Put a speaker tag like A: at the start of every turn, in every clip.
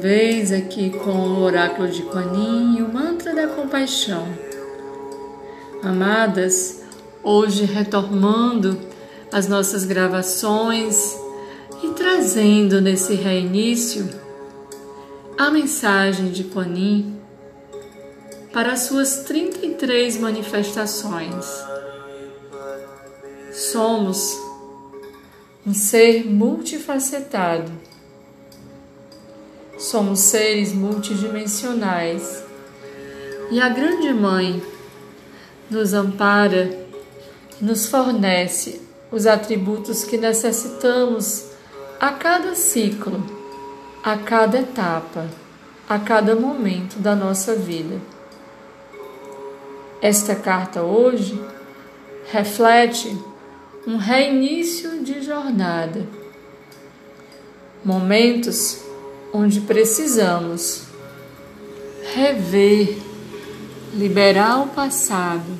A: vocês aqui com o oráculo de Quanin e o mantra da compaixão. Amadas, hoje retomando as nossas gravações e trazendo nesse reinício a mensagem de Quanin para as suas 33 manifestações. Somos um ser multifacetado Somos seres multidimensionais e a Grande Mãe nos ampara, nos fornece os atributos que necessitamos a cada ciclo, a cada etapa, a cada momento da nossa vida. Esta carta hoje reflete um reinício de jornada, momentos onde precisamos rever, liberar o passado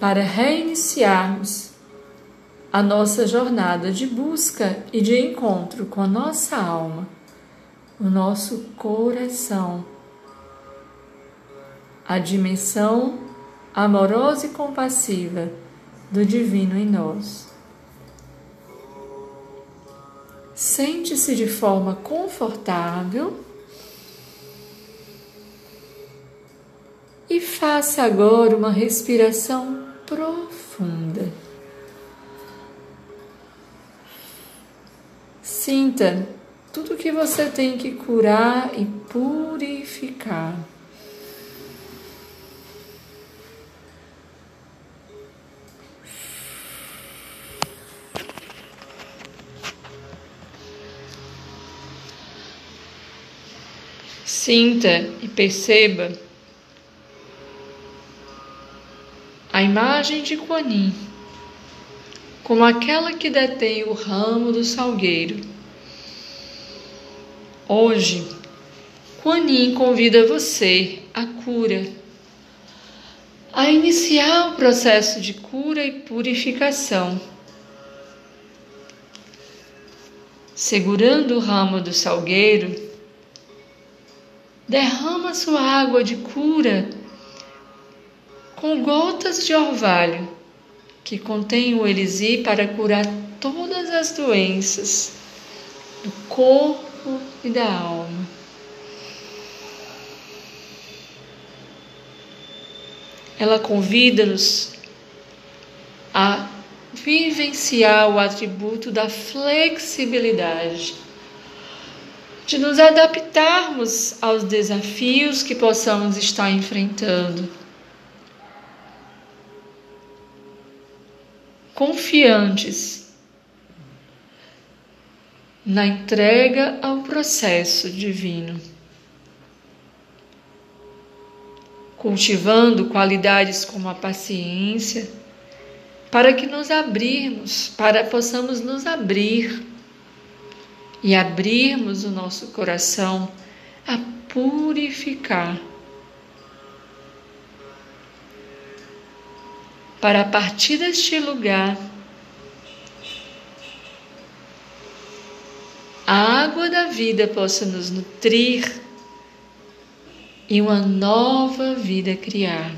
A: para reiniciarmos a nossa jornada de busca e de encontro com a nossa alma, o nosso coração, a dimensão amorosa e compassiva do divino em nós. Sente-se de forma confortável e faça agora uma respiração profunda. Sinta tudo que você tem que curar e purificar. Sinta e perceba a imagem de Quanin como aquela que detém o ramo do salgueiro. Hoje, Quanin convida você à cura, a iniciar o processo de cura e purificação. Segurando o ramo do salgueiro, derrama sua água de cura com gotas de orvalho que contém o elixir para curar todas as doenças do corpo e da alma. Ela convida-nos a vivenciar o atributo da flexibilidade de nos adaptarmos aos desafios que possamos estar enfrentando. Confiantes na entrega ao processo divino. Cultivando qualidades como a paciência, para que nos abrirmos, para possamos nos abrir e abrirmos o nosso coração a purificar. Para a partir deste lugar, a água da vida possa nos nutrir e uma nova vida criar.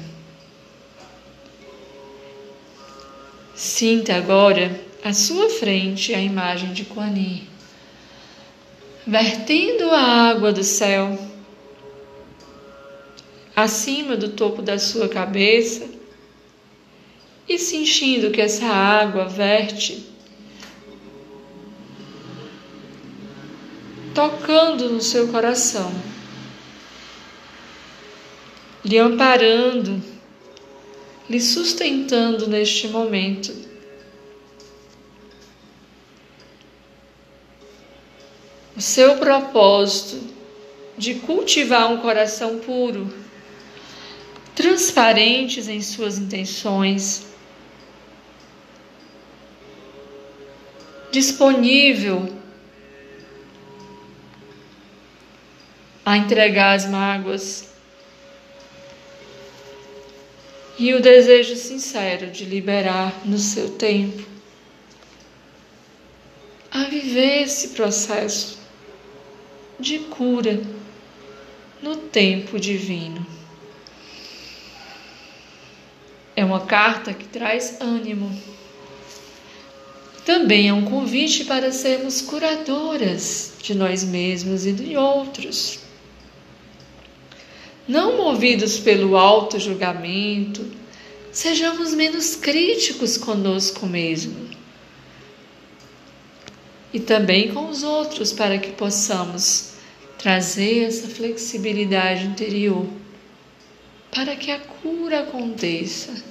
A: Sinta agora à sua frente a imagem de Kuan Yin vertendo a água do céu acima do topo da sua cabeça e sentindo que essa água verte, tocando no seu coração, lhe amparando, lhe sustentando neste momento. O seu propósito de cultivar um coração puro, transparentes em suas intenções, disponível a entregar as mágoas e o desejo sincero de liberar no seu tempo, a viver esse processo de cura no tempo divino. É uma carta que traz ânimo. Também é um convite para sermos curadoras de nós mesmos e de outros. Não movidos pelo alto julgamento, sejamos menos críticos conosco mesmo e também com os outros para que possamos trazer essa flexibilidade interior para que a cura aconteça.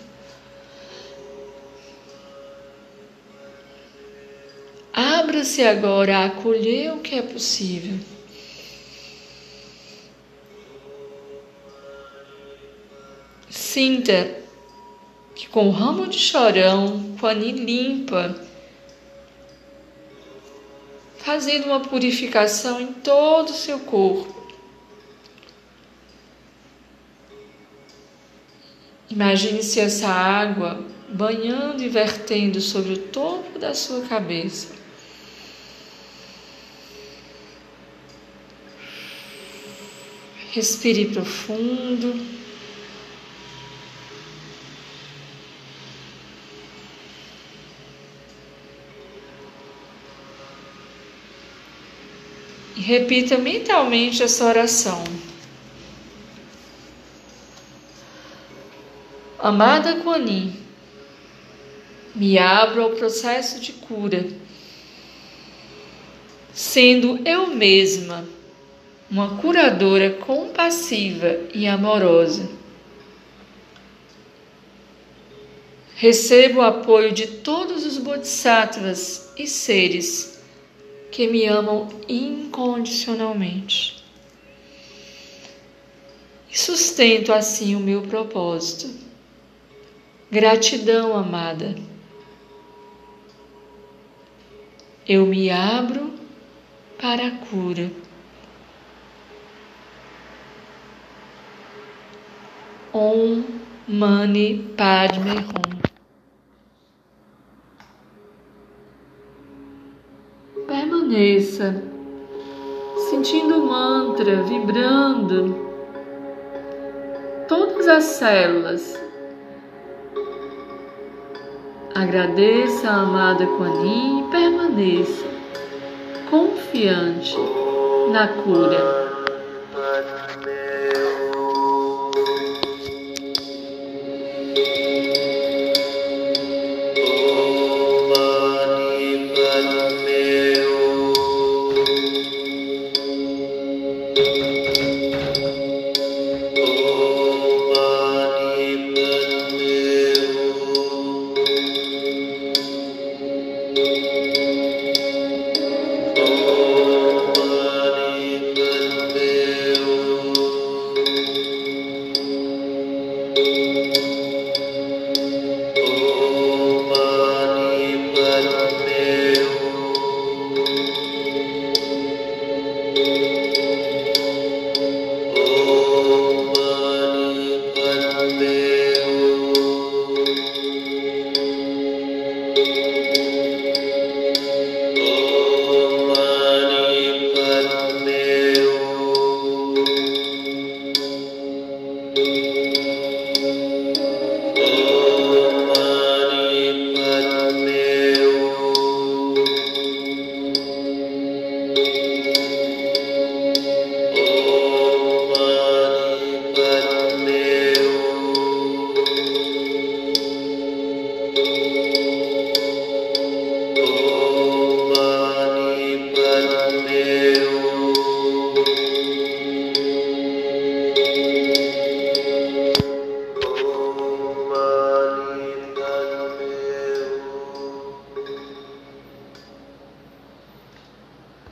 A: Abra-se agora a acolher o que é possível. Sinta que com o ramo de chorão, com a limpa, fazendo uma purificação em todo o seu corpo. Imagine-se essa água banhando e vertendo sobre o topo da sua cabeça. Respire profundo. Repita mentalmente essa oração. Amada Kuan me abro ao processo de cura, sendo eu mesma uma curadora compassiva e amorosa. Recebo o apoio de todos os bodhisattvas e seres que me amam incondicionalmente. E sustento assim o meu propósito. Gratidão, amada. Eu me abro para a cura. Om Mani Padme Hum. Permaneça sentindo o mantra vibrando todas as células. Agradeça a amada Kuan e permaneça confiante na cura.